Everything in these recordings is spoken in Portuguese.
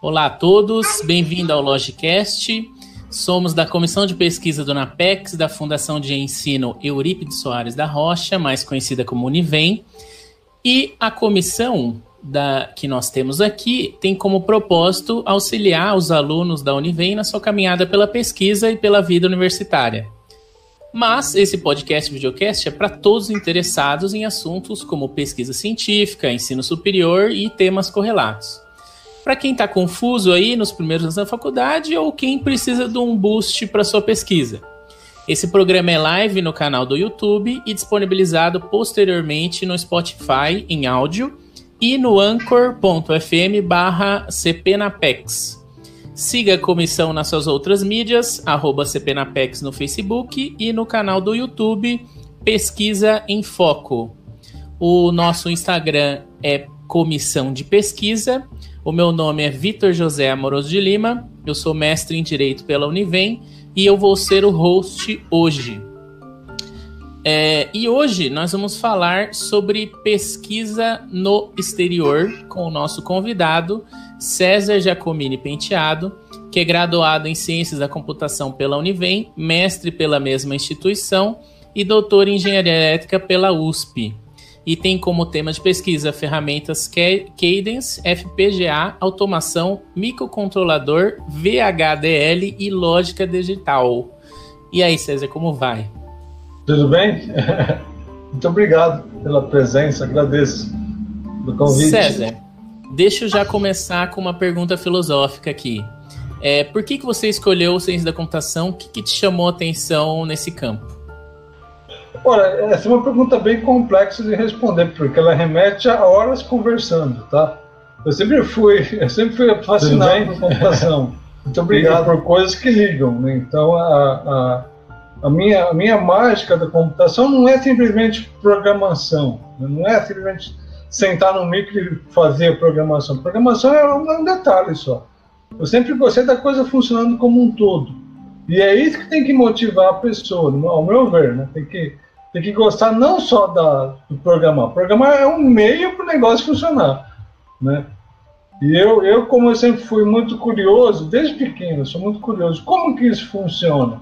Olá a todos, bem-vindo ao Logicast. Somos da Comissão de Pesquisa do NAPEX, da Fundação de Ensino Eurípides Soares da Rocha, mais conhecida como Univem. E a comissão da, que nós temos aqui tem como propósito auxiliar os alunos da Univem na sua caminhada pela pesquisa e pela vida universitária. Mas esse podcast videocast é para todos interessados em assuntos como pesquisa científica, ensino superior e temas correlatos. Para quem está confuso aí nos primeiros anos da faculdade ou quem precisa de um boost para sua pesquisa. Esse programa é live no canal do YouTube e disponibilizado posteriormente no Spotify em áudio e no anchor.fm cpnapex. Siga a comissão nas suas outras mídias, cpnapex no Facebook e no canal do YouTube Pesquisa em Foco. O nosso Instagram é Comissão de Pesquisa o meu nome é Vitor José Amoroso de Lima, eu sou mestre em Direito pela Univem e eu vou ser o host hoje. É, e hoje nós vamos falar sobre pesquisa no exterior com o nosso convidado, César Giacomini Penteado, que é graduado em Ciências da Computação pela Univem, mestre pela mesma instituição e doutor em Engenharia Elétrica pela USP e tem como tema de pesquisa ferramentas Cadence, FPGA, automação, microcontrolador, VHDL e lógica digital. E aí, César, como vai? Tudo bem? Muito obrigado pela presença, agradeço o convite. César, deixa eu já começar com uma pergunta filosófica aqui. É, por que, que você escolheu ciência da computação? O que, que te chamou a atenção nesse campo? Olha, essa é uma pergunta bem complexa de responder, porque ela remete a horas conversando, tá? Eu sempre fui, eu sempre fui fascinado por computação. Muito obrigado por coisas que ligam, né? Então, a, a, a, minha, a minha mágica da computação não é simplesmente programação, né? não é simplesmente sentar no micro e fazer a programação. Programação é um detalhe só. Eu sempre gostei da coisa funcionando como um todo. E é isso que tem que motivar a pessoa, ao meu ver, né? Tem que tem que gostar não só da, do programar. Programar é um meio para o negócio funcionar, né? E eu, eu, como eu sempre fui muito curioso, desde pequeno, sou muito curioso, como que isso funciona?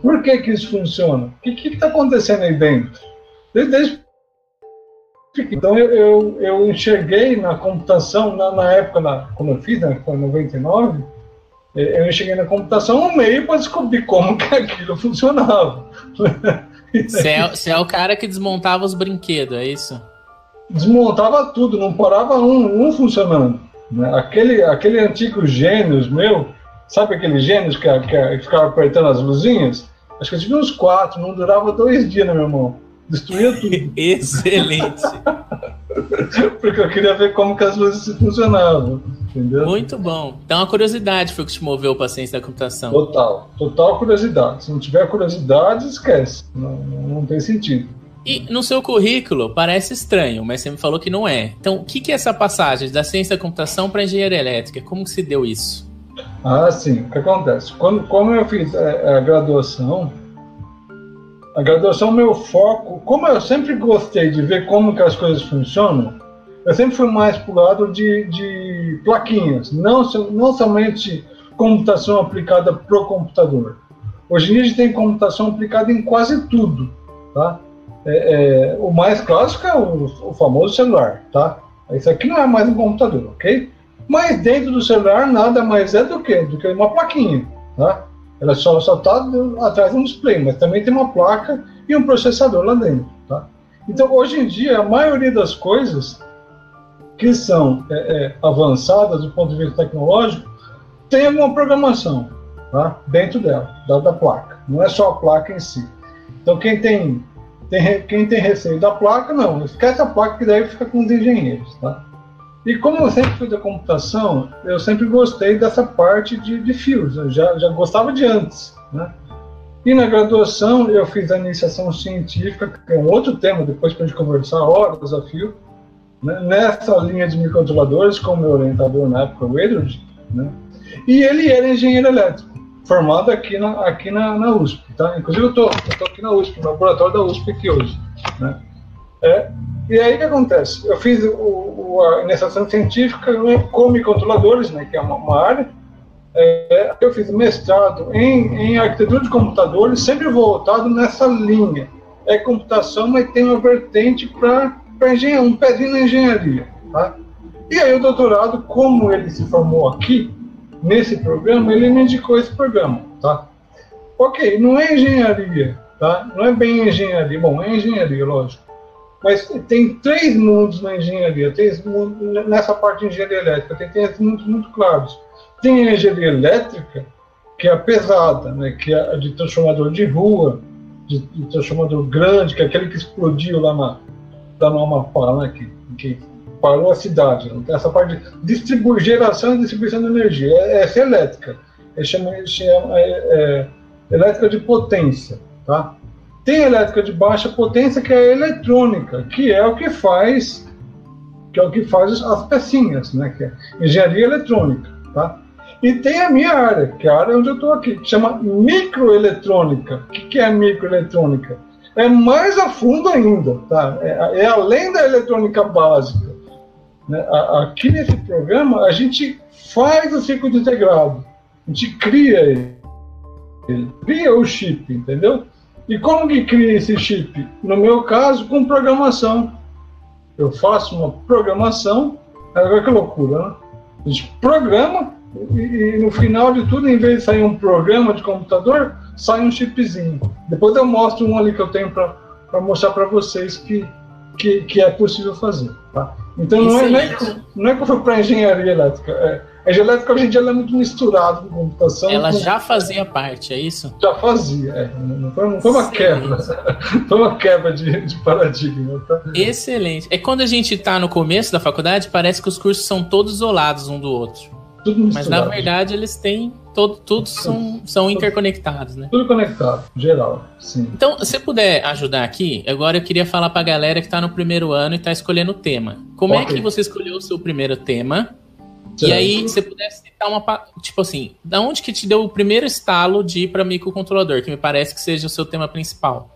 Por que que isso funciona? O que está acontecendo aí dentro? Desde, desde pequeno. Então eu, eu, eu, enxerguei na computação, na, na época, na, quando eu fiz, né, foi em 99, eh, eu enxerguei na computação um meio para descobrir como que aquilo funcionava. Você é, é, o cara que desmontava os brinquedos, é isso? Desmontava tudo, não parava um, um funcionando. Né? Aquele, aquele antigo Gênios meu, sabe aquele Gênios que, que, que ficava apertando as luzinhas? Acho que eu tive uns quatro, não durava dois dias na minha mão. Destruía tudo. Excelente. Porque eu queria ver como que as luzes funcionavam. Entendeu? Muito bom. Então a curiosidade foi o que te moveu para a ciência da computação. Total, total curiosidade. Se não tiver curiosidade, esquece. Não, não tem sentido. E no seu currículo parece estranho, mas você me falou que não é. Então, o que, que é essa passagem da ciência da computação para engenharia elétrica? Como que se deu isso? Ah, sim. O que acontece? Quando, como eu fiz a, é, a graduação, a graduação, meu foco, como eu sempre gostei de ver como que as coisas funcionam, eu sempre fui mais para o lado de, de plaquinhas, não, não somente computação aplicada para o computador. Hoje em dia a gente tem computação aplicada em quase tudo, tá? É, é, o mais clássico é o, o, famoso celular, tá? Isso aqui não é mais um computador, ok? Mas dentro do celular nada mais é do que do que uma plaquinha, tá? Ela só está atrás de um display, mas também tem uma placa e um processador lá dentro, tá? Então hoje em dia a maioria das coisas que são é, é, avançadas do ponto de vista tecnológico, tem alguma programação tá? dentro dela, da, da, placa. Não é só a placa em si. Então, quem tem, tem, quem tem receio da placa, não, esquece a placa que daí fica com os engenheiros. Tá? E como eu sempre fui da computação, eu sempre gostei dessa parte de, de fios, eu já, já gostava de antes. Né? E na graduação eu fiz a iniciação científica, que é um outro tema, depois para a gente conversar horas a fio, né, nessa linha de microcontroladores, com meu orientador na época, o Edward, né, e ele era engenheiro elétrico, formado aqui na, aqui na, na USP. Tá? Inclusive, eu estou aqui na USP, no laboratório da USP aqui hoje. Né? É, E aí o que acontece? Eu fiz o, o, a iniciação científica com microcontroladores, né, que é uma, uma área. É, eu fiz mestrado em, em arquitetura de computadores, sempre voltado nessa linha. É computação, mas tem uma vertente para um pezinho na engenharia. Tá? E aí o doutorado, como ele se formou aqui, nesse programa, ele me indicou esse programa. Tá? Ok, não é engenharia, tá? não é bem engenharia. Bom, é engenharia, lógico mas tem três mundos na engenharia, mundos, nessa parte de engenharia elétrica, tem três mundos muito claros. Tem a engenharia elétrica, que é a pesada, né, que é a de transformador de rua, de, de transformador grande, que é aquele que explodiu lá na, lá no Amapá, né, que, que parou a cidade. Né? Essa parte de distribu geração e distribuição de energia, é, essa é elétrica. É, chama, chama, é, é, elétrica de potência, tá? Tem elétrica de baixa potência, que é a eletrônica, que é o que faz que é o que faz as pecinhas, né? Que é engenharia eletrônica, tá? E tem a minha área, que é a área onde eu estou aqui, que chama microeletrônica. O que, que é microeletrônica? É mais a fundo ainda, tá? É, é além da eletrônica básica. Né? Aqui nesse programa, a gente faz o circuito integrado. A gente cria ele. Cria o chip, entendeu? E como que cria esse chip? No meu caso, com programação. Eu faço uma programação, agora que loucura, né? A gente programa e, e, no final de tudo, em vez de sair um programa de computador, sai um chipzinho. Depois eu mostro um ali que eu tenho para mostrar para vocês que, que, que, é possível fazer. Tá? Então não é, não é, que, não é que eu fui para engenharia elétrica. É, a genética hoje em dia é muito misturada com computação. Ela com... já fazia parte, é isso? Já fazia, é. Não foi, não foi uma quebra. foi uma quebra de, de paradigma. Tá? Excelente. É quando a gente está no começo da faculdade, parece que os cursos são todos isolados um do outro. Mas na verdade eles têm todo, todos são, são interconectados, né? Tudo conectado, geral, sim. Então, se puder ajudar aqui, agora eu queria falar para a galera que está no primeiro ano e está escolhendo o tema. Como okay. é que você escolheu o seu primeiro tema? E aí, você pudesse citar uma. Tipo assim, da onde que te deu o primeiro estalo de ir para microcontrolador, que me parece que seja o seu tema principal?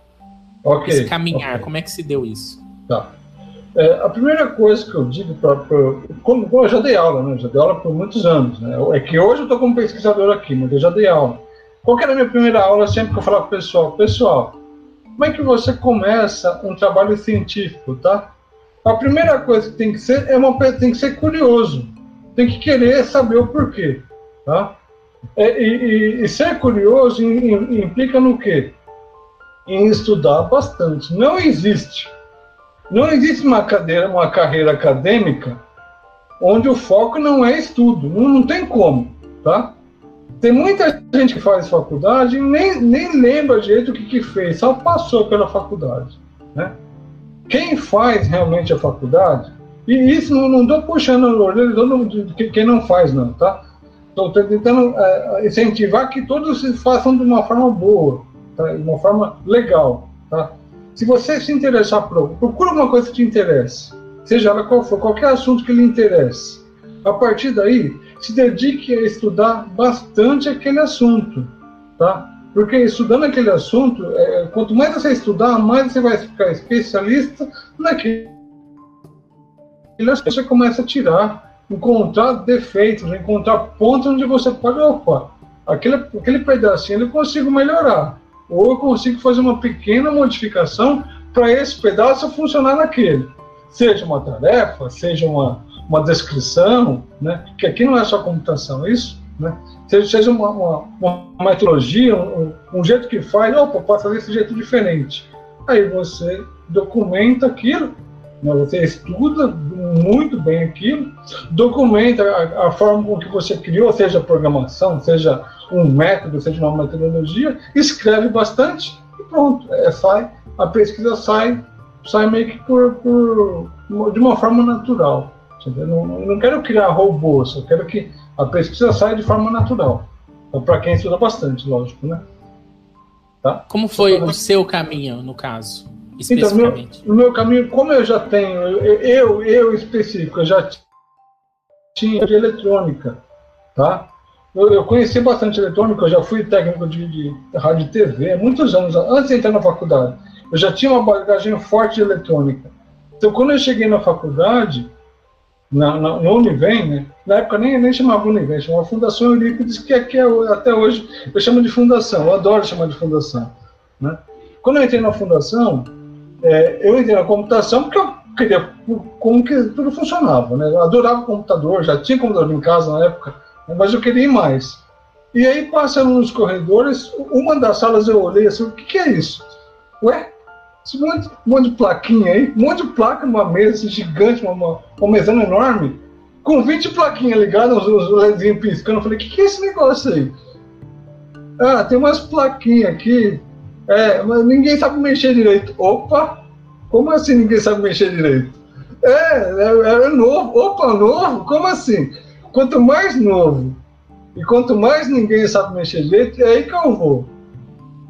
Ok. Esse caminhar, okay. como é que se deu isso? Tá. É, a primeira coisa que eu digo, para. Como, como, eu já dei aula, né? já dei aula por muitos anos, né? É que hoje eu estou como pesquisador aqui, mas eu já dei aula. Qual que era a minha primeira aula sempre que eu falava para o pessoal? Pessoal, como é que você começa um trabalho científico, tá? A primeira coisa que tem que ser é uma tem que ser curioso tem que querer saber o porquê. Tá? É, e, e, e, ser curioso implica no quê? Em estudar bastante. Não existe. Não existe uma, cadeira, uma carreira acadêmica onde o foco não é estudo. Não, não tem como. Tá? Tem muita gente que faz faculdade e nem, nem lembra direito o que, que fez, só passou pela faculdade. Né? Quem faz realmente a faculdade e isso não estou puxando o orelha de quem não faz, não, tá? Estou tentando é, incentivar que todos se façam de uma forma boa, tá? de uma forma legal, tá? Se você se interessar por procura uma coisa que te interesse, seja ela qual for, qualquer assunto que lhe interesse. A partir daí, se dedique a estudar bastante aquele assunto, tá? Porque estudando aquele assunto, é, quanto mais você estudar, mais você vai ficar especialista naquele você começa a tirar, encontrar defeitos, encontrar pontos onde você pode, opa, aquele, aquele pedacinho eu consigo melhorar. Ou eu consigo fazer uma pequena modificação para esse pedaço funcionar naquele. Seja uma tarefa, seja uma, uma descrição, né? que aqui não é só computação, é isso? Né? Seja, seja uma, uma, uma metodologia, um, um, jeito que faz, opa, posso fazer desse jeito diferente. Aí você documenta aquilo? Você estuda muito bem aquilo, documenta a, a, forma com que você criou, seja programação, seja um método, seja uma metodologia, escreve bastante e pronto, é, sai, a pesquisa sai, sai meio que por, por de uma forma natural. Não, não quero criar robôs, eu quero que a pesquisa saia de forma natural. Então, Para quem estuda bastante, lógico, né? Tá? Como foi o seu caminho, no caso? Especificamente? Então, no meu caminho, como eu já tenho, eu, eu específico, eu já tinha de eletrônica, tá? Eu, eu conheci bastante eletrônica, eu já fui técnico de, de rádio e TV, muitos anos, antes de entrar na faculdade. Eu já tinha uma bagagem forte de eletrônica. Então, quando eu cheguei na faculdade, na, na, no Univem, né? na época nem, nem chamava Univem, chamava Fundação Eurípides, que aqui é, até hoje eu chamo de fundação, eu adoro chamar de fundação. Né? Quando eu entrei na fundação, é, eu entrei na computação porque eu queria como que tudo funcionava. Né? Eu adorava computador, já tinha computador em casa na época, mas eu queria ir mais. E aí, passando nos corredores, uma das salas eu olhei assim, o que, que é isso? Ué, esse monte, monte de plaquinha aí, um monte de placa numa mesa gigante, uma, uma mesona enorme, com 20 plaquinhas ligadas, os LEDzinhos piscando. Eu falei, o que, que é esse negócio aí? Ah, tem umas plaquinhas aqui, é, mas ninguém sabe mexer direito. Opa, como assim ninguém sabe mexer direito? É, é, é novo. Opa, novo? Como assim? Quanto mais novo e quanto mais ninguém sabe mexer direito, é aí que eu vou.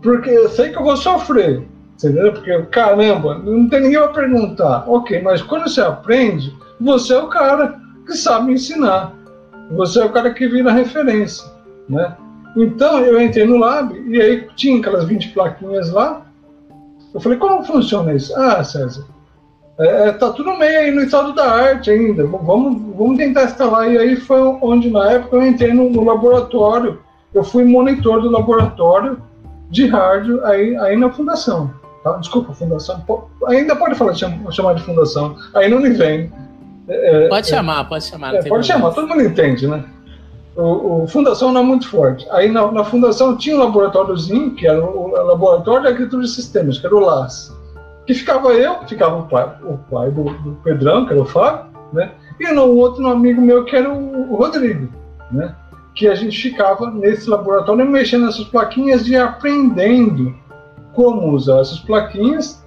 Porque eu sei que eu vou sofrer. Entendeu? Porque, caramba, não tem ninguém para perguntar. Ok, mas quando você aprende, você é o cara que sabe ensinar. Você é o cara que vira referência, né? Então, eu entrei no lab e aí tinha aquelas 20 plaquinhas lá. Eu falei, como funciona isso? Ah, César, é, é tá tudo meio aí no estado da arte ainda. Vamos, vamos tentar instalar. E aí foi onde, na época, eu entrei no, no laboratório. Eu fui monitor do laboratório de rádio aí, aí na fundação. Tá? Desculpa, fundação. Ainda pode falar, chamar de fundação. Aí não me vem. É, é, pode chamar, pode chamar. É, pode chamar, todo mundo entende, né? O, o, fundação não é muito forte. Aí na, na, fundação tinha um laboratóriozinho, que era o, Laboratório de Agricultura de Sistemas, que era o LAS. Que ficava eu, ficava o pai, o pai do, do Pedrão, que era o Fábio, né? E no outro um amigo meu, que era o, o Rodrigo, né? Que a gente ficava nesse laboratório mexendo nessas plaquinhas e aprendendo como usar essas plaquinhas,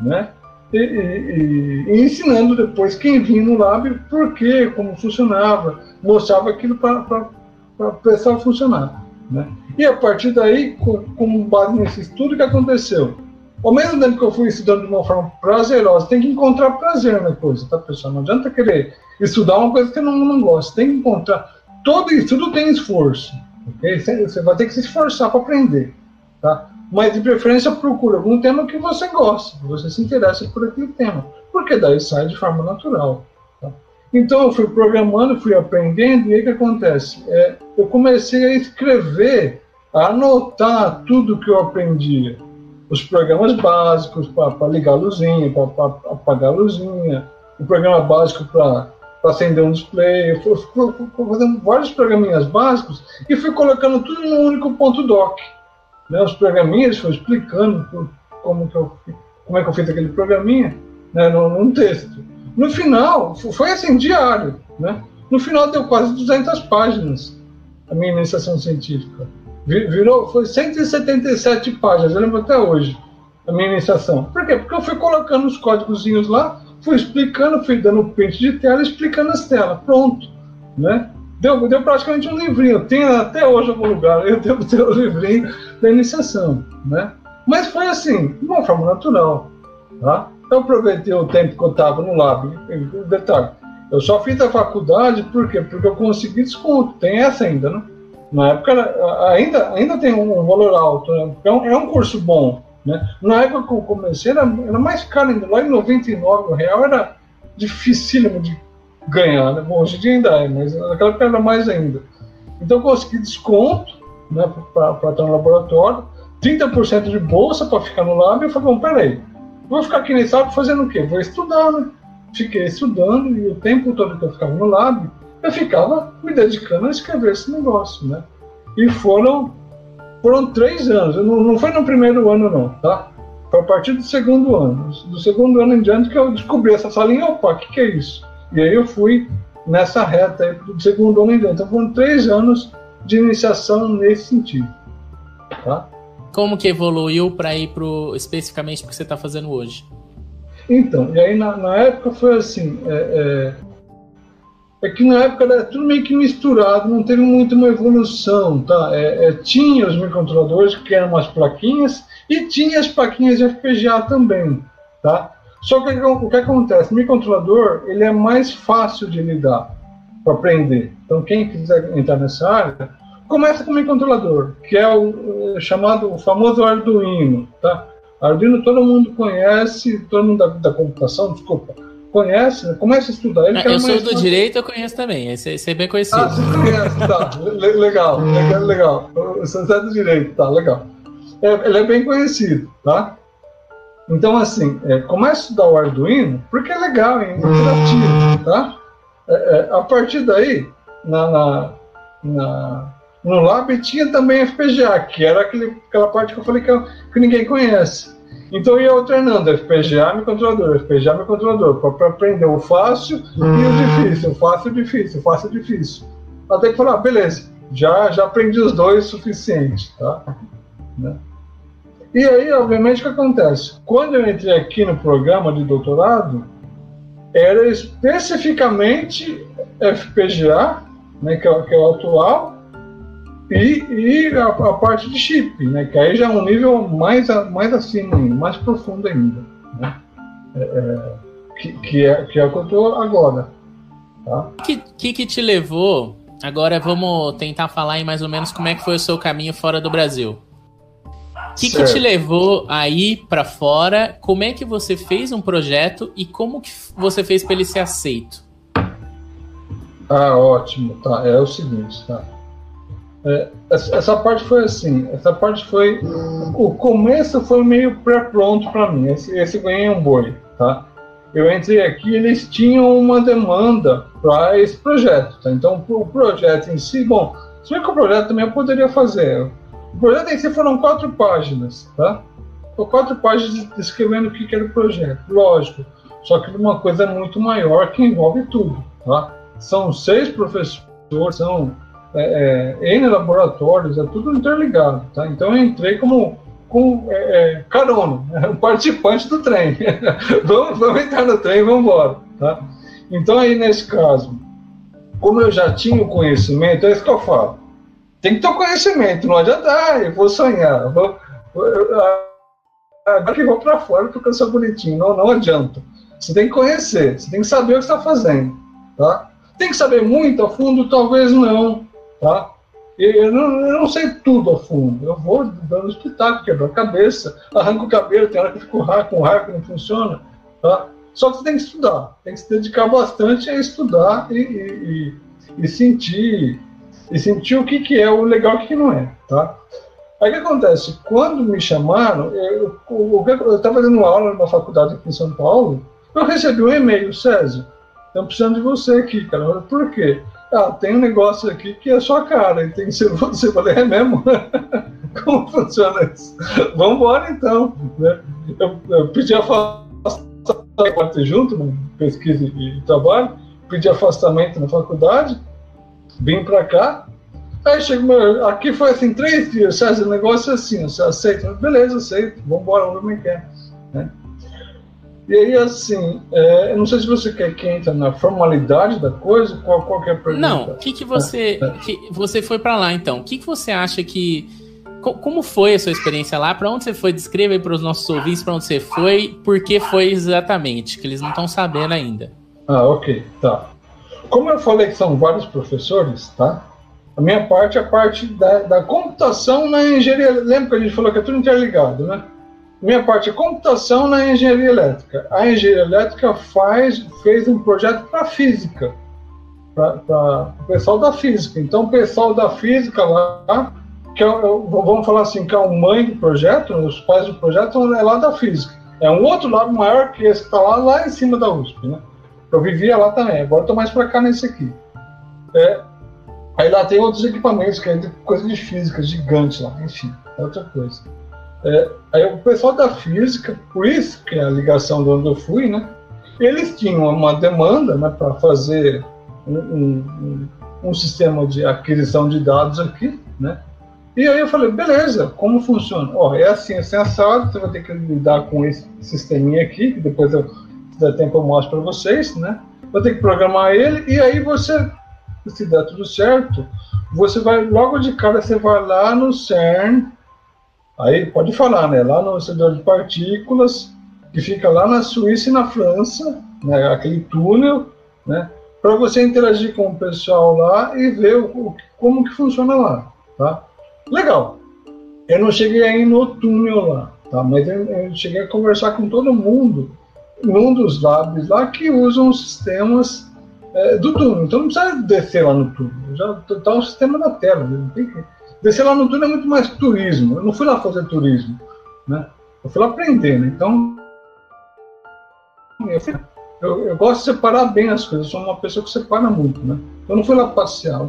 né? E, e, e, ensinando depois quem vinha no lab por quê, como funcionava, mostrava aquilo para o pessoal funcionar. Né? E a partir daí, com, com base nesse estudo, o que aconteceu? Ao mesmo tempo que eu fui estudando de uma forma prazerosa, tem que encontrar prazer na coisa, tá, pessoal? Não adianta querer estudar uma coisa que não, não gosta, tem que encontrar. Todo estudo tem esforço, ok? Você vai ter que se esforçar para aprender, tá? Mas de preferência procura algum tema que você gosta, que você se interessa por aquele tema, porque daí sai de forma natural. Tá? Então eu fui programando, fui aprendendo, e aí o que acontece? É, eu comecei a escrever, a anotar tudo que eu aprendia. Os programas básicos para ligar a luzinha, para apagar a luzinha, o programa básico para acender um display. Eu fui, fui, fui, fazendo vários programinhas básicos e fui colocando tudo num único ponto doc né, os programinhas, foi explicando como, que eu, como é que eu fiz aquele programinha né, num, texto. No final, foi assim, diário. Né? No final deu quase 200 páginas a minha iniciação científica. Virou, foi 177 páginas, eu lembro até hoje, a minha iniciação. Por quê? Porque eu fui colocando os códigozinhos lá, fui explicando, fui dando pente de tela, explicando as telas. Pronto. Né? Deu, deu praticamente um livrinho. Tem até hoje algum lugar. Eu devo ter o livrinho da iniciação, né? Mas foi assim, de uma forma natural, tá? Eu aproveitei o tempo que eu estava no lab. Detalhe, eu só fiz a faculdade por quê? Porque eu consegui desconto. Tem essa ainda, né? Na época ainda, ainda tem um valor alto, né? é, um, é um curso bom. Né? Na época que eu comecei era, era mais caro ainda. Lá em 99 o real era dificílimo de ganhar. Né? Bom, hoje em dia ainda é, mas naquela época era mais ainda. Então eu consegui desconto né, para estar no laboratório, 30% de bolsa para ficar no lab. E eu falei, bom, peraí, vou ficar aqui nesse lab fazendo o quê? Vou estudar, né? Fiquei estudando e o tempo todo que eu ficava no lab, eu ficava me dedicando a escrever esse negócio, né? E foram, foram três anos, não, não foi no primeiro ano não, tá? Foi a partir do segundo ano. Do segundo ano em diante que eu descobri essa salinha, opa, o que, que é isso? E aí eu fui nessa reta aí, do segundo ano em diante. Então foram três anos de iniciação nesse sentido. Tá? Como que evoluiu para ir pro, especificamente para o que você está fazendo hoje? Então, e aí na, na época foi assim, é, é, é, que na época era tudo meio que misturado, não teve muito uma evolução, tá? É, é tinha os microcontroladores que eram umas plaquinhas e tinha as plaquinhas de FPGA também, tá? Só que o que acontece? O microcontrolador ele é mais fácil de lidar para aprender. Então, quem quiser entrar nessa área, começa com o microcontrolador, que é o chamado o famoso Arduino. Tá? Arduino todo mundo conhece, todo mundo da, da computação, desculpa, conhece, né? começa a estudar. Ele é, eu sou do direito, eu conheço também, esse, esse é bem conhecido. Ah, você conhece, tá, legal, legal, legal. Você é do direito, tá, legal. É, ele é bem conhecido, tá? Então, assim, é, começa a estudar o Arduino porque é legal, é interativo, tá? É, é, a partir daí, na, na, na, no Lab tinha também FPGA, que era aquele, aquela parte que eu falei que, que ninguém conhece. Então eu ia alternando FPGA e controlador, FPGA e controlador, para aprender o fácil e o difícil, o fácil difícil, fácil difícil. Até que falar, ah, beleza, já, já aprendi os dois o suficiente, tá? Né? E aí, obviamente, o que acontece? Quando eu entrei aqui no programa de doutorado, era especificamente FPGA, né, que, é, que é o atual, e, e a, a, parte de chip, né, que aí já é um nível mais, mais acima mais profundo ainda. Né, é, é, que, que, é, que é o que eu estou agora. O tá? que, que, que te levou? Agora vamos tentar falar em mais ou menos como é que foi o seu caminho fora do Brasil. O que, que, te levou a ir para fora? Como é que você fez um projeto e como que você fez para ele ser aceito? Ah, ótimo. Tá, é o seguinte, tá. É, essa parte foi assim. Essa parte foi o começo foi meio pré-pronto para mim. Esse, esse ganhei um boi, tá? Eu entrei aqui, eles tinham uma demanda para esse projeto, tá? Então o projeto em si, bom, se bem que o projeto também eu poderia fazer o projeto em si foram quatro páginas, tá? Foram quatro páginas descrevendo o que era o projeto, lógico. Só que uma coisa muito maior que envolve tudo, tá? São seis professores, são é, é, N laboratórios, é tudo interligado, tá? Então eu entrei como com é, é, carona, um participante do trem. vamos, vamos entrar no trem e vamos embora, tá? Então aí nesse caso, como eu já tinha o conhecimento, é isso que eu falo tem que ter conhecimento, não adianta, ah, eu vou sonhar, vou, agora que vou para fora porque eu sou bonitinho, não, não adianta. Você tem que conhecer, você tem que saber o que está fazendo, tá? Tem que saber muito a fundo, talvez não, tá? Eu não, eu não sei tudo a fundo, eu vou dando espetáculo, quebrar a cabeça, arranco o cabelo, tem hora que fico com raiva que não funciona, tá? Só que você tem que estudar, tem que se dedicar bastante a estudar e, e, e, e sentir e sentir o que, que é o legal e o que não é, tá? Aí o que acontece? Quando me chamaram, eu estava dando aula numa faculdade aqui em São Paulo, eu recebi um e-mail, César, estamos precisando de você aqui, cara. Por quê? Ah, tem um negócio aqui que é sua cara, e tem que ser você. Eu falei, é mesmo? Como funciona isso? Vamos embora então. Né? Eu, eu pedi afastamento junto, pesquisa e trabalho, pedi afastamento na faculdade, vim para cá. Aí chegou, aqui foi assim, três dias, César, o negócio é assim, você aceita? Beleza, aceito, vamos embora, vamos ver como é que é. Né? E aí, assim, é, eu não sei se você quer que entre na formalidade da coisa, qual, qual é a pergunta? Não, o que, que você. É, é. Que, você foi para lá, então. O que, que você acha que. Como foi a sua experiência lá? Para onde você foi? Descreva aí para os nossos ouvintes para onde você foi, por que foi exatamente, que eles não estão sabendo ainda. Ah, ok, tá. Como eu falei que são vários professores, tá? A minha parte é a parte da, da computação na engenharia. Lembra que a gente falou que é tudo interligado, né? Minha parte é computação na engenharia elétrica. A engenharia elétrica faz, fez um projeto para física, para o pessoal da física. Então, o pessoal da física lá, que é, vamos falar assim, que é o mãe do projeto, os pais do projeto, é lá da física. É um outro lado maior que esse que está lá, lá em cima da USP, né? Eu vivia lá também, agora estou mais para cá nesse aqui. É, aí lá tem outros equipamentos, que é coisa de física, gigante lá, enfim, é outra coisa. É, aí o pessoal da física, por isso que é a ligação de onde eu fui, né? Eles tinham uma demanda né, para fazer um, um, um, sistema de aquisição de dados aqui, né? E aí eu falei, beleza, como funciona? Ó, é assim, é assim, assado, você vai ter que lidar com esse sisteminha aqui, que depois eu se der tempo eu mostro para vocês, né? Vou ter que programar ele e aí você, se der tudo certo, você vai, logo de cara, você vai lá no CERN, aí pode falar, né? Lá no acelerador de partículas, que fica lá na Suíça e na França, né? Aquele túnel, né? Para você interagir com o pessoal lá e ver o, o, como que funciona lá, tá? Legal. Eu não cheguei aí no túnel lá, tá? mas eu, eu cheguei a conversar com todo mundo num dos labs lá que usam sistemas é, do túnel. Então não precisa descer lá no túnel, já está o sistema na tela. Tem que... Descer lá no túnel é muito mais turismo. Eu não fui lá fazer turismo, né? Eu fui lá aprender, né? Então eu, eu, gosto de separar bem as coisas. Eu sou uma pessoa que separa muito, né? Eu não fui lá passear.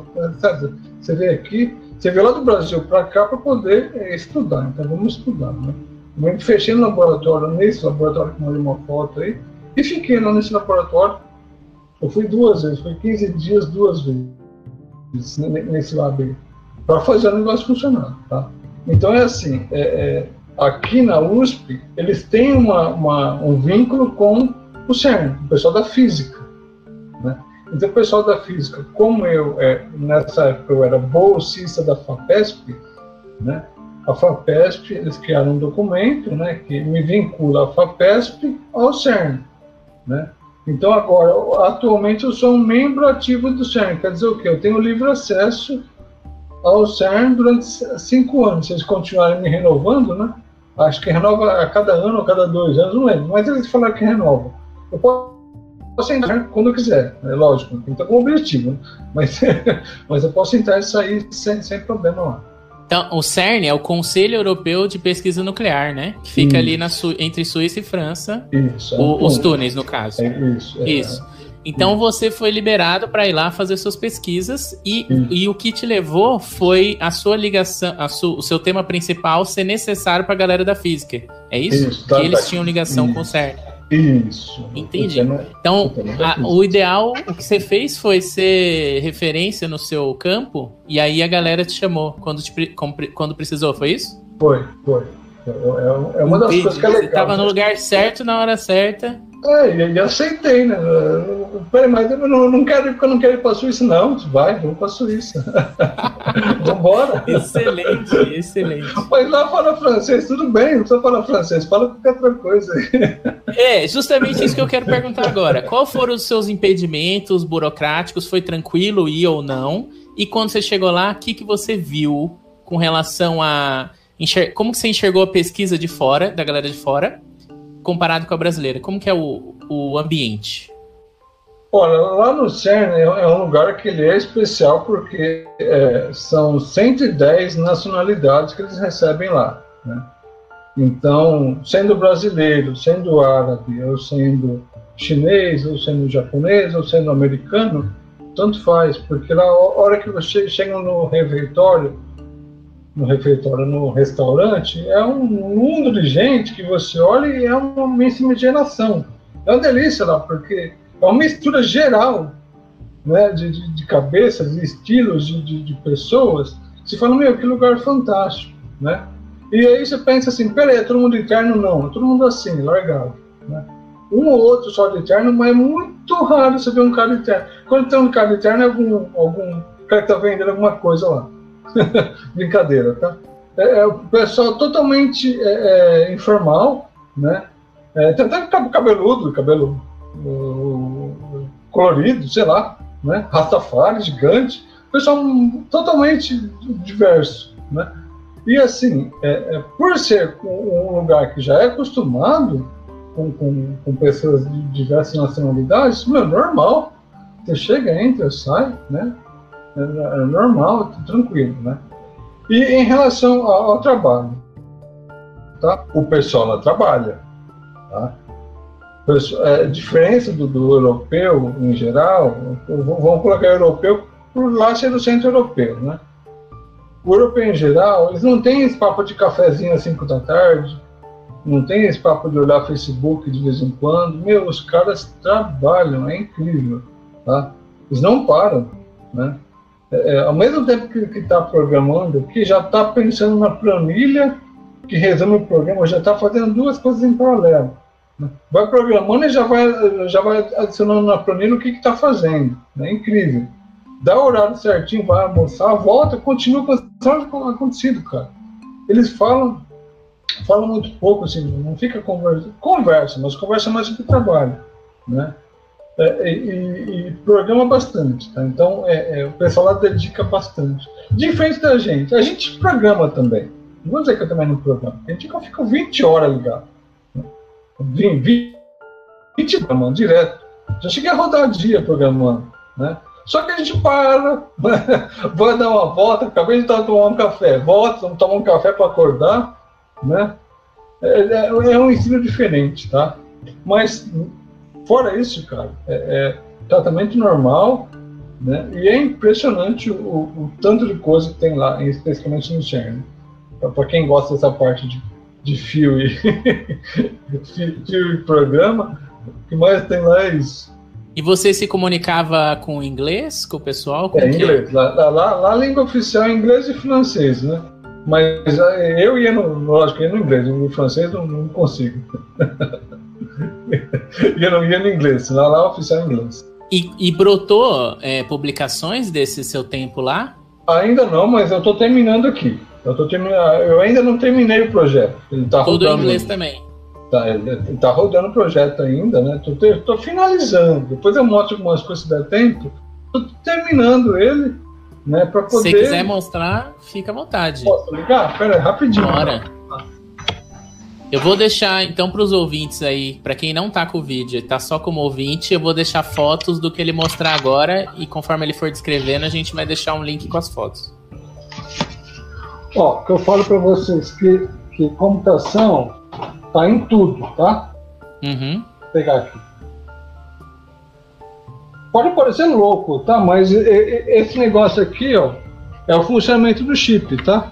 Você vê aqui, você veio lá do Brasil para cá para poder é, estudar. Então vamos estudar, né? Eu fechei no laboratório, nesse laboratório que mandei uma foto aí, e fiquei lá nesse laboratório. Eu fui duas vezes, foi 15 dias, duas vezes nesse lab aí, para fazer o negócio funcionar, tá? Então é assim, é, é, aqui na USP, eles têm uma, uma, um vínculo com o CERN, o pessoal da física, né? Então, o pessoal da física, como eu, é, nessa época, eu era bolsista da FAPESP, né? A FAPESP, eles criaram um documento né, que me vincula a FAPESP ao CERN. Né? Então, agora, atualmente eu sou um membro ativo do CERN, quer dizer o quê? Eu tenho livre acesso ao CERN durante cinco anos. Se eles continuarem me renovando, né? Acho que renova a cada ano ou cada dois anos, não lembro, mas eles falaram que renova. Eu posso entrar quando eu quiser, é lógico, tem que estar com objetivo, né? mas, mas eu posso entrar e sair sem, sem problema lá. Então, o CERN é o Conselho Europeu de Pesquisa Nuclear, né? Que fica isso. ali na Su entre Suíça e França. Isso. É o, os túneis, no caso. É isso. É, isso. Então você foi liberado para ir lá fazer suas pesquisas e, e o que te levou foi a sua ligação, a su, o seu tema principal ser necessário para a galera da física. É isso? isso tá, que eles tá. tinham ligação isso. com o CERN. Isso. Entendi. Então, a, o ideal, o que você fez foi ser referência no seu campo, e aí a galera te chamou quando, te, quando precisou, foi isso? Foi, foi. É, é, é uma das coisas que é legal. Você estava no lugar certo, na hora certa. É, aceitei, né? Peraí, mas eu não, não quero ir porque eu não quero ir para a Suíça, não. Vai, vamos para a Suíça. Vambora. excelente, excelente. Mas lá fala francês, tudo bem, não precisa falar francês, fala qualquer outra coisa. é, justamente isso que eu quero perguntar agora. Qual foram os seus impedimentos burocráticos? Foi tranquilo ir ou não? E quando você chegou lá, o que, que você viu com relação a. Enxer... Como que você enxergou a pesquisa de fora, da galera de fora? Comparado com a brasileira? Como que é o, o ambiente? Olha, lá no CERN é um lugar que ele é especial porque é, são 110 nacionalidades que eles recebem lá. Né? Então, sendo brasileiro, sendo árabe, ou sendo chinês, ou sendo japonês, ou sendo americano, tanto faz, porque lá, a hora que você chega no refeitório, no refeitório, no restaurante, é um mundo de gente que você olha e é uma miscigenação. É uma delícia lá, porque é uma mistura geral né, de, de, de cabeças, de estilos, de, de, de pessoas. Você fala, meu, que lugar fantástico, né? E aí você pensa assim, peraí, é todo mundo eterno? Não, é todo mundo assim, largado, né? Um ou outro só de eterno, mas é muito raro você ver um cara eterno. Quando tem um cara eterno, é algum, algum cara que está vendendo alguma coisa lá. Brincadeira, tá? É, é, o pessoal totalmente é, é, informal, né? É, tem até cabeludo, cabelo uh, colorido, sei lá, né? Rastafari, gigante. Pessoal totalmente diverso, né? E assim, é, é, por ser um lugar que já é acostumado com, com, com pessoas de diversas nacionalidades, meu, normal. Você chega, entra, sai, né? É, normal, tranquilo, né? E em relação ao, trabalho, tá? O pessoal trabalha, tá? É, diferença do, do, europeu em geral, vamos colocar europeu por lá ser do centro europeu, né? O europeu em geral, eles não têm esse papo de cafezinho às 5 da tarde, não tem esse papo de olhar Facebook de vez em quando. Meu, os caras trabalham, é incrível, tá? Eles não param, né? É, ao mesmo tempo que está programando, que já está pensando na planilha que resume o programa, já está fazendo duas coisas em paralelo. Né? Vai programando e já vai, já vai adicionando na planilha o que está fazendo. É né? incrível. Dá o horário certinho, vai almoçar, volta, continua com o acontecido, cara. Eles falam, falam muito pouco, assim, não fica conversa, conversa, mas conversa mais sobre trabalho, né? É, e, e, programa bastante, tá? Então é, é, o pessoal lá dedica bastante. Diferente da gente, a gente programa também, Não vou dizer que eu também não programa. A gente fica 20 horas ligado. 20, 20, 20 programando direto. Já cheguei a rodar dia programando. Né? Só que a gente para, vai dar uma volta, acabei de tomar um café, volta, vamos tomar um café para acordar, né? É, é, é, um ensino diferente, tá? Mas, fora isso, cara, é, é tratamento normal, né? E é impressionante o, o, tanto de coisa que tem lá, especialmente no CERN. Para quem gosta dessa parte de, de fio, e fio e programa, o que mais tem lá é isso. E você se comunicava com inglês, com o pessoal? Com é, inglês. Lá, lá, lá, a língua oficial é inglês e francês, né? Mas é, eu ia no, lógico, ia no inglês, no francês não, não consigo. eu não ia no inglês, lá, lá é oficial é inglês. E, e brotou é, publicações desse seu tempo lá? Ainda não, mas eu estou terminando aqui. Eu, tô terminando, eu ainda não terminei o projeto. Ele tá Tudo rodando, em inglês também. Tá, ele tá rodando o projeto ainda, né? Tô, tô finalizando. Depois eu mostro algumas coisas se der tempo. Tô terminando ele, né? Para poder. Se quiser mostrar, fica à vontade. Posso ligar? Pera aí, rapidinho. Bora. Eu vou deixar, então, para os ouvintes aí, para quem não tá com o vídeo, tá só como ouvinte, eu vou deixar fotos do que ele mostrar agora e conforme ele for descrevendo, a gente vai deixar um link com as fotos. Ó, que eu falo para vocês que, que computação tá em tudo, tá? Uhum. Vou pegar aqui. Pode parecer louco, tá? Mas esse negócio aqui, ó, é o funcionamento do chip, tá?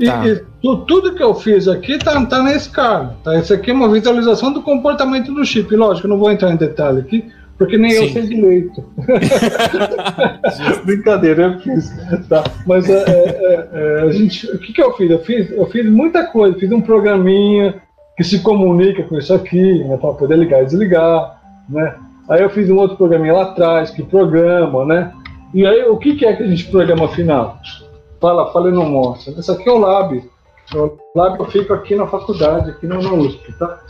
E, tá. e tudo que eu fiz aqui tá, tá nesse cara. Tá? Esse aqui é uma visualização do comportamento do chip. Lógico, não vou entrar em detalhe aqui, porque nem Sim. eu sei direito. Brincadeira, eu fiz. Tá? Mas é, é, é, é, a gente, o que, que eu fiz? Eu fiz? Eu fiz muita coisa. Fiz um programinha que se comunica com isso aqui, né, para poder ligar e desligar. Né? Aí eu fiz um outro programinha lá atrás que programa, né? E aí o que, que é que a gente programa afinal? Fala, fala e não mostra. Esse aqui é o Lab. O Lab eu fico aqui na faculdade, aqui no, USP, tá?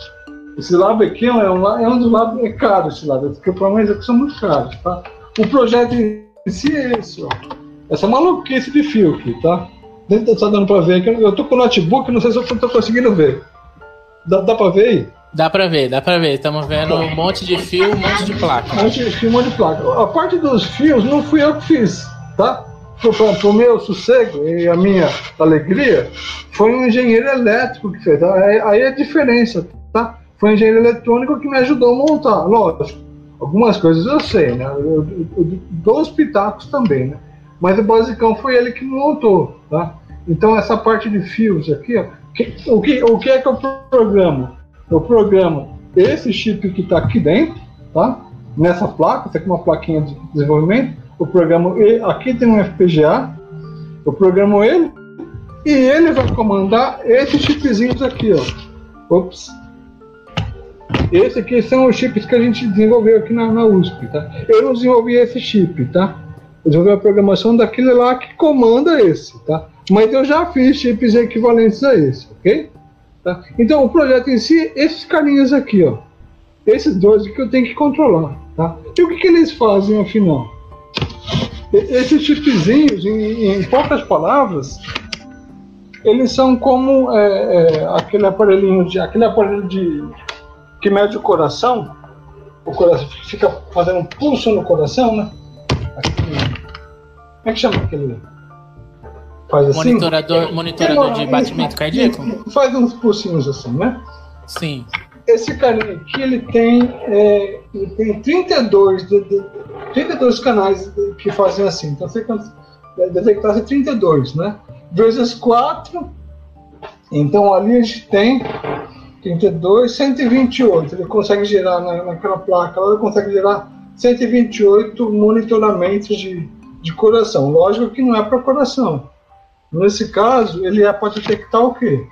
Esse Lab aqui é um, é um dos Lab, é caro esse Lab, porque programas aqui são muito caros, tá? O projeto em si é esse, ó. Essa maluquice de fio aqui, tá? Nem tá dando pra ver aqui. Eu tô com o notebook, não sei se eu tô conseguindo ver. Dá, dá pra ver aí? Dá pra ver, dá pra ver. Estamos vendo um monte de fio, um monte de placa. Um monte de fio, um monte de placa. A parte dos fios não fui eu que fiz, tá? Para o meu sossego e a minha alegria, foi um engenheiro elétrico que fez. Aí, é a diferença, tá? Foi um engenheiro eletrônico que me ajudou a montar. Lógico, algumas coisas eu sei, né? Eu, eu, eu pitacos também, né? Mas o basicão foi ele que montou, tá? Então essa parte de fios aqui, ó, que, o, que, o que é que eu programo? Eu programo esse chip que está aqui dentro, tá? Nessa placa, essa aqui é uma plaquinha de desenvolvimento, eu programo aqui tem um FPGA, eu programo ele e ele vai comandar esses chipzinhos aqui, ó. Ops. Esse aqui são os chips que a gente desenvolveu aqui na, na USP, tá? Eu não desenvolvi esse chip, tá? Eu desenvolvi a programação daquele lá que comanda esse, tá? Mas eu já fiz chips equivalentes a esse, ok? Tá? Então o projeto em si, esses carinhas aqui, ó. Esses dois que eu tenho que controlar, tá? E o que, que eles fazem afinal? Esses chipzinhos, em, em poucas palavras, eles são como é, é, aquele aparelhinho de aquele aparelho de que mede o coração, o coração fica fazendo um pulso no coração, né? Aquele, como é que chama aquele? Faz assim? Monitorador, monitorador de batimento cardíaco? Faz uns pulsinhos assim, né? Sim. Esse carinha aqui, ele tem, é, ele tem 32 de, de, 32 canais que fazem assim. Então você detectasse 32, né? Vezes 4. Então ali a gente tem 32, 128. Ele consegue gerar na, naquela placa, ele consegue gerar 128 monitoramentos de, de coração. Lógico que não é para coração. Nesse caso, ele é para detectar o quê?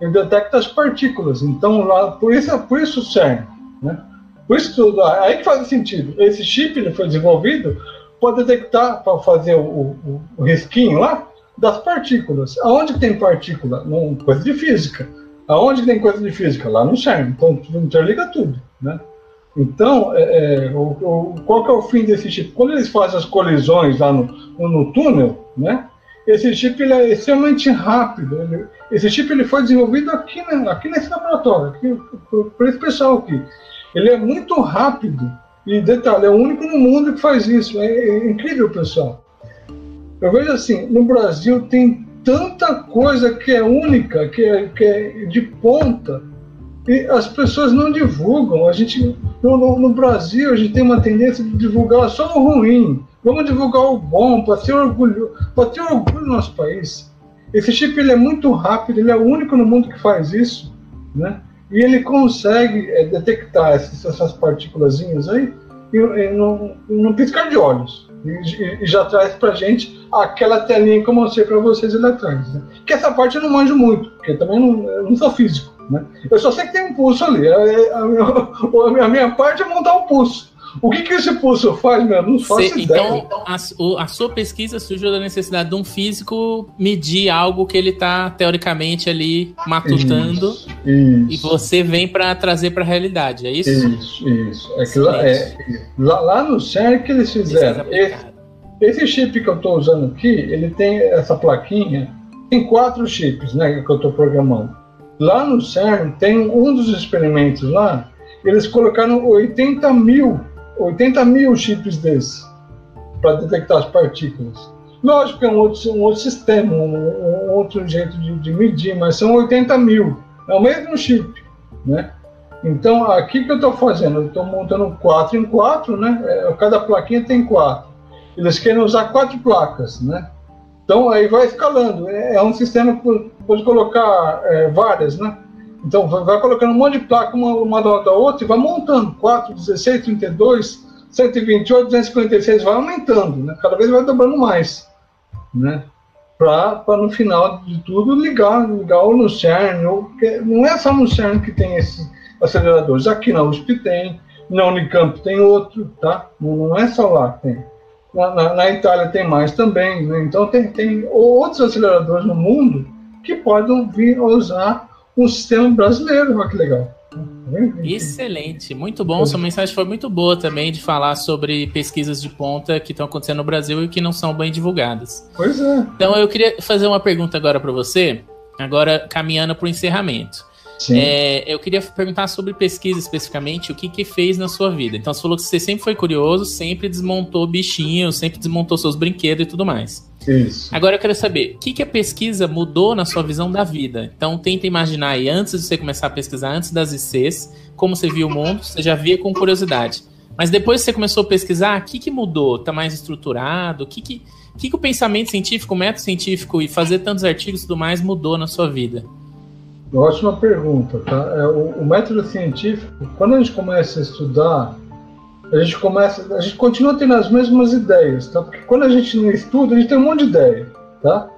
Ele detecta as partículas. Então, lá, por isso, por isso serve. Né? Por isso tudo, aí que faz sentido. Esse chip ele foi desenvolvido para detectar, para fazer o, o, o, risquinho lá das partículas. Aonde tem partícula? Não, coisa de física. Aonde tem coisa de física? Lá no CERN. Então interliga tudo, né? Então, é, é, o, qual que é o fim desse chip? Quando eles fazem as colisões lá no, no túnel, né? Esse chip ele é extremamente rápido. Ele, esse chip ele foi desenvolvido aqui, né, aqui nesse laboratório, aqui, por, por esse pessoal aqui. Ele é muito rápido. E detalhe, é o único no mundo que faz isso. É, é incrível, pessoal. Eu vejo assim, no Brasil tem tanta coisa que é única, que é, que é de ponta, e as pessoas não divulgam. A gente, no, no, Brasil, a gente tem uma tendência de divulgar só o ruim. Vamos divulgar o bom, para ter orgulho, para ter orgulho no nosso país. Esse chip ele é muito rápido, ele é o único no mundo que faz isso, né? E ele consegue é, detectar essas, essas aí e, e num piscar de olhos. E, e já traz para gente aquela telinha que eu mostrei para vocês ali atrás. Né? Que essa parte eu não manjo muito, porque também não, não sou físico. Né? Eu só sei que tem um pulso ali. A, a, a, a minha parte é montar o um pulso. O que, que esse pulso faz, meu? Não faço Cê, ideia. Então, a, a, sua pesquisa surgiu da necessidade de um físico medir algo que ele está, teoricamente, ali matutando. Isso, isso. E você vem para trazer para a realidade, é isso? Isso, isso. É que lá, é, lá, lá, no CERN que eles fizeram. Esse, esse chip que eu estou usando aqui, ele tem essa plaquinha, tem quatro chips né, que eu estou programando. Lá no CERN tem um dos experimentos lá, eles colocaram 80 mil, 80 mil chips desses para detectar as partículas. Lógico que é um outro, um outro sistema, um, um outro jeito de, de, medir, mas são 80 mil. É o mesmo chip, né? Então, aqui que eu estou fazendo, estou montando 4 em 4, né? É, cada plaquinha tem 4. Eles querem usar quatro placas, né? Então, aí vai escalando. É, é um sistema que pode colocar é, várias, né? Então, vai colocando um monte de placa uma, uma da outra e vai montando. 4, 16, 32, 128, 256, vai aumentando, né? Cada vez vai dobrando mais, né? Para no final de tudo ligar, ligar o no CERN. Ou, não é só no CERN que tem esses aceleradores. Aqui na USP tem, na Unicamp tem outro, tá? Não é só lá que tem. Na, na, na Itália tem mais também. Né? Então, tem, tem outros aceleradores no mundo que podem vir usar o sistema brasileiro. Olha que legal. Excelente, muito bom. Sua mensagem foi muito boa também de falar sobre pesquisas de ponta que estão acontecendo no Brasil e que não são bem divulgadas. Pois é. Então eu queria fazer uma pergunta agora para você, agora caminhando para o encerramento. É, eu queria perguntar sobre pesquisa especificamente, o que que fez na sua vida. Então você falou que você sempre foi curioso, sempre desmontou bichinhos, sempre desmontou seus brinquedos e tudo mais. Isso. Agora eu quero saber, o que que a pesquisa mudou na sua visão da vida? Então tenta imaginar aí, antes de você começar a pesquisar, antes das ICs, como você viu o mundo, você já via com curiosidade. Mas depois que você começou a pesquisar, o que que mudou? Está mais estruturado? O que que, que que o pensamento científico, o método científico e fazer tantos artigos e tudo mais mudou na sua vida? Ótima pergunta, tá? É, o, o, método científico, quando a gente começa a estudar, a gente começa, a gente continua tendo as mesmas ideias, tá? Porque quando a gente não estuda, a gente tem um monte de ideia, tá?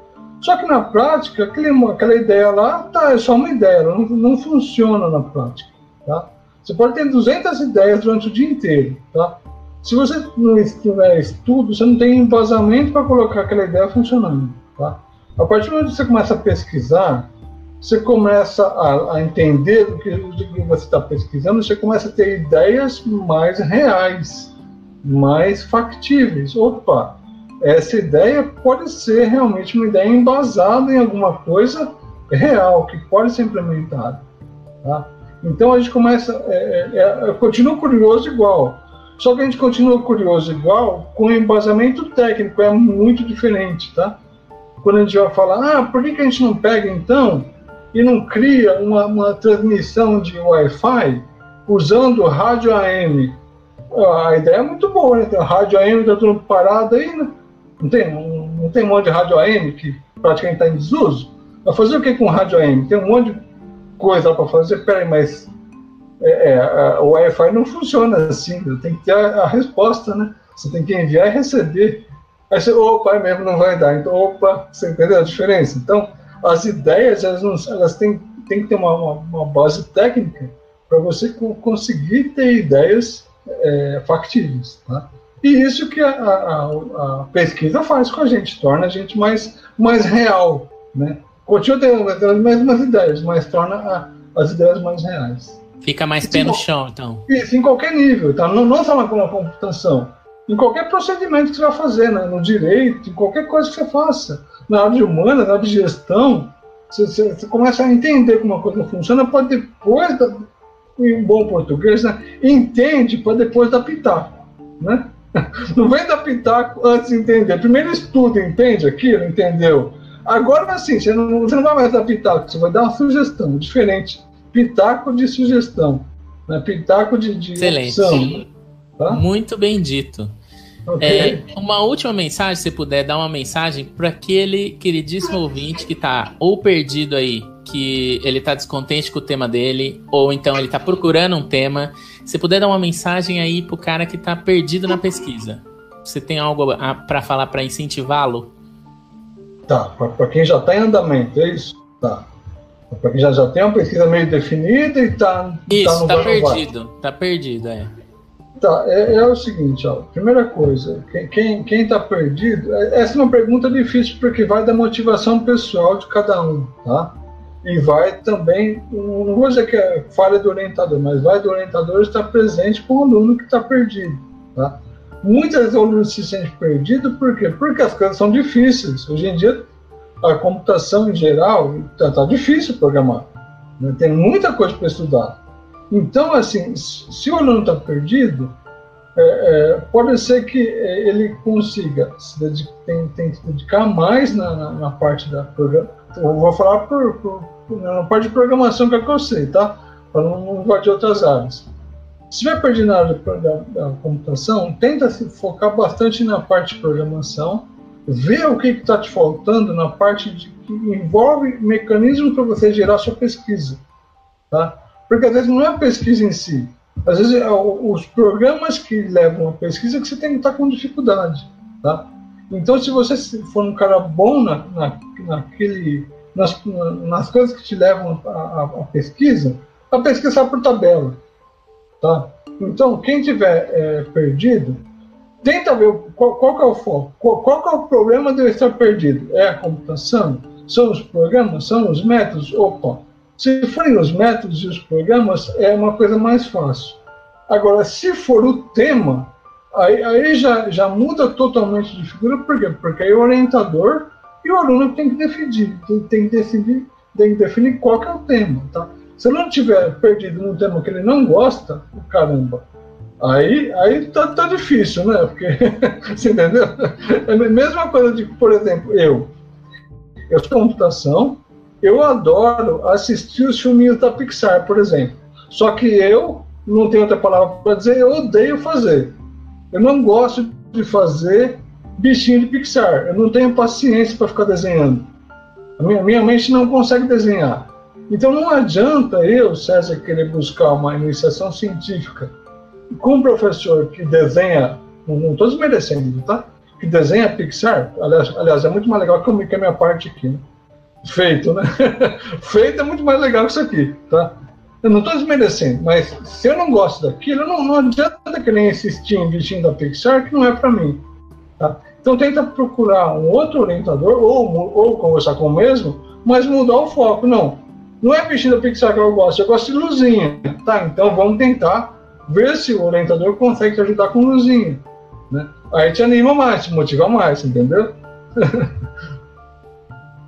Só que na prática, aquele, aquela ideia lá, tá, é só uma ideia, não, não funciona na prática, tá? Você pode ter 200 ideias durante o dia inteiro, tá? Se você não tiver estudo, você não tem embasamento para colocar aquela ideia funcionando, tá? A partir do momento que você começa a pesquisar, você começa a, a entender o que, o que você está pesquisando, você começa a ter ideias mais reais, mais factíveis. Opa, essa ideia pode ser realmente uma ideia embasada em alguma coisa real, que pode ser implementada. Tá? Então a gente começa, é, é, é, continua curioso igual, só que a gente continua curioso igual com embasamento técnico, é muito diferente, tá? Quando a gente vai falar, ah, por que, que a gente não pega então e não cria uma, uma transmissão de Wi-Fi usando rádio AM. A ideia é muito boa, né? Tem rádio AM, está tudo parado aí, né? Não tem, não, tem um monte de rádio AM que praticamente está em desuso? Vai fazer o que com rádio AM? Tem um monte de coisa para fazer. Peraí, mas é, é, o Wi-Fi não funciona assim. Tem que ter a, a, resposta, né? Você tem que enviar e receber. Aí você, opa, mesmo não vai dar. Então, opa, você entendeu a diferença? Então, as ideias elas, não, elas têm, têm que ter uma, uma, uma base técnica para você conseguir ter ideias é, factíveis. Tá? E isso que a, a, a, pesquisa faz com a gente, torna a gente mais, mais real. Né? Continua tendo as mesmas ideias, mas torna a, as ideias mais reais. Fica mais pé no chão, então. Isso, em qualquer nível, tá? não, não só na, na computação. Em qualquer procedimento que você vai fazer, né? no direito, em qualquer coisa que você faça na área de humana, na área de gestão, você, você, você, começa a entender como uma coisa funciona, pode depois, da, em bom português, né, entende para depois dar pitaco. Né? Não vem dar pitaco antes de entender. Primeiro estuda, entende aquilo, entendeu? Agora, assim, você não, você não vai mais dar pitaco, você vai dar uma sugestão diferente. Pitaco de sugestão. Né? Pitaco de, de Excelente. Opção, tá? Muito bem dito. Okay. É, uma última mensagem, se puder dar uma mensagem para aquele queridíssimo ouvinte que está ou perdido aí, que ele está descontente com o tema dele, ou então ele está procurando um tema. Se puder dar uma mensagem aí pro cara que está perdido na pesquisa. Você tem algo para falar para incentivá-lo? Tá, para quem já está em andamento, é isso? Tá. Para quem já, já tem uma pesquisa meio definida e está. Isso, está tá perdido. Está perdido, é. Tá, é, é, o seguinte, ó. Primeira coisa, quem, quem tá perdido. É, essa é uma pergunta difícil porque vai da motivação pessoal de cada um, tá? E vai também, não vou dizer que é falha do orientador, mas vai do orientador estar presente com o aluno que está perdido, tá? Muitas vezes o aluno se sente perdido, por quê? Porque as coisas são difíceis. Hoje em dia, a computação em geral está tá difícil programar. Né? Tem muita coisa para estudar. Então, assim, se o aluno está perdido, é, é, pode ser que é, ele consiga se dedicar, tem, tem que dedicar mais na, na, na parte da programação. Eu vou falar por, por, na parte de programação que é que eu sei, tá? Para não invadir outras áreas. Se vai perder na área da, da, computação, tenta se focar bastante na parte de programação, ver o que está te faltando na parte de, que envolve mecanismos para você gerar sua pesquisa, tá? Porque às vezes não é a pesquisa em si, às vezes é os programas que levam a pesquisa que você tem que estar com dificuldade, tá? Então, se você for um cara bom na, na, naquele, nas, nas coisas que te levam à pesquisa, a pesquisa sai por tabela. Tá? Então, quem tiver é, perdido, tenta ver qual, qual é o foco, qual, qual é o problema de eu estar perdido. É a computação? São os programas? São os métodos? Opa! Se forem os métodos e os programas, é uma coisa mais fácil. Agora, se for o tema, aí, aí já, já muda totalmente de figura, por quê? Porque aí o orientador e o aluno tem que decidir, tem, tem que decidir, tem que definir qual que é o tema, tá? Se ele não tiver perdido num tema que ele não gosta, caramba, aí, aí tá, tá difícil, né? Porque, você entendeu? É a mesma coisa de, por exemplo, eu. Eu sou computação, eu adoro assistir os filminhos da Pixar, por exemplo. Só que eu, não tenho outra palavra para dizer, eu odeio fazer. Eu não gosto de fazer bichinho de Pixar. Eu não tenho paciência para ficar desenhando. A minha, minha mente não consegue desenhar. Então não adianta eu, César, querer buscar uma iniciação científica com um professor que desenha, não estou desmerecendo, tá? Que desenha Pixar, aliás, aliás, é muito mais legal que, que a minha parte aqui, né? Feito, né? Feito é muito mais legal que isso aqui, tá? Eu não estou desmerecendo, mas se eu não gosto daquilo, não, não adianta querer insistir em bichinho da Pixar que não é para mim, tá? Então tenta procurar um outro orientador ou, ou conversar com o mesmo, mas mudar o foco. Não, não é bichinho da Pixar que eu gosto, eu gosto de luzinha. Tá, então vamos tentar ver se o orientador consegue te ajudar com luzinha. Né? Aí te anima mais, te motiva mais, entendeu?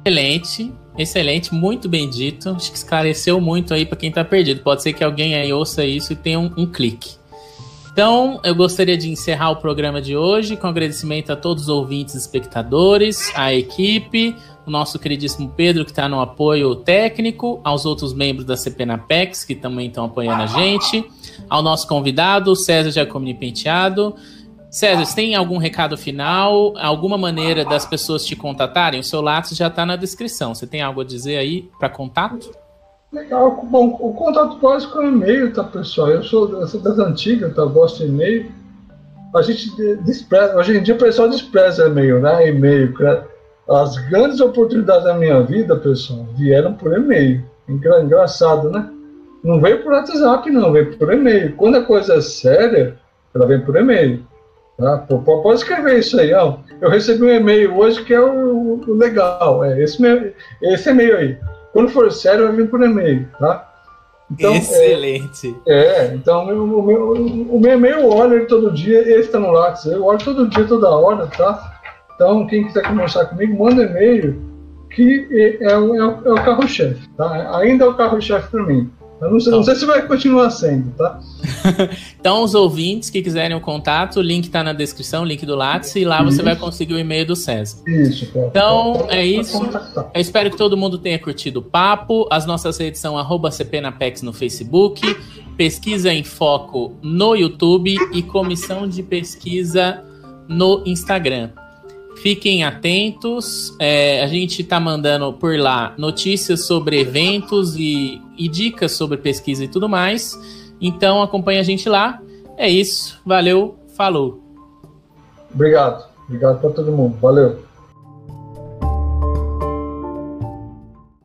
Excelente, excelente, muito bem dito. Acho que esclareceu muito aí para quem está perdido. Pode ser que alguém aí ouça isso e tenha um, um clique. Então, eu gostaria de encerrar o programa de hoje com agradecimento a todos os ouvintes e espectadores, a equipe, o nosso queridíssimo Pedro, que está no apoio técnico, aos outros membros da CPNAPEX, que também estão apoiando a gente, ao nosso convidado, César Giacomini Penteado. César, você tem algum recado final? Alguma maneira das pessoas te contatarem? O seu Lattes já está na descrição. Você tem algo a dizer aí para contato? Legal. Bom, o contato básico é e-mail, tá, pessoal? Eu sou, eu sou das antigas, tá? Eu gosto de e-mail. A gente despreza, hoje em dia o pessoal despreza e-mail, né? E-mail, as grandes oportunidades da minha vida, pessoal, vieram por e-mail. Engra, engraçado, né? Não veio por WhatsApp, não, veio por e-mail. Quando a coisa é séria, ela vem por e-mail. Tá? Pode escrever isso aí, ó. Eu recebi um e-mail hoje que é o, o legal. É esse, esse e-mail aí. Quando for sério, vai vir por e-mail, tá? Então, Excelente. É, é então o meu, o meu e-mail eu olho ele todo dia, esse tá no Lattes, eu olho todo dia, toda hora, tá? Então, quem quiser conversar comigo, manda e-mail, que é, é, o, é o carro-chefe. Tá? Ainda é o carro-chefe para mim. Eu não sei, então. não sei, se vai continuar sendo, tá? então, os ouvintes que quiserem o contato, o link está na descrição, o link do Lattes, e lá isso. você vai conseguir o e-mail do César. Isso, pode, Então, é isso. Eu espero que todo mundo tenha curtido o papo. As nossas redes são CPNapex no Facebook, Pesquisa em Foco no YouTube e Comissão de Pesquisa no Instagram. Fiquem atentos, é, a gente está mandando por lá notícias sobre eventos e, e dicas sobre pesquisa e tudo mais. Então acompanhe a gente lá. É isso, valeu, falou. Obrigado, obrigado para todo mundo, valeu.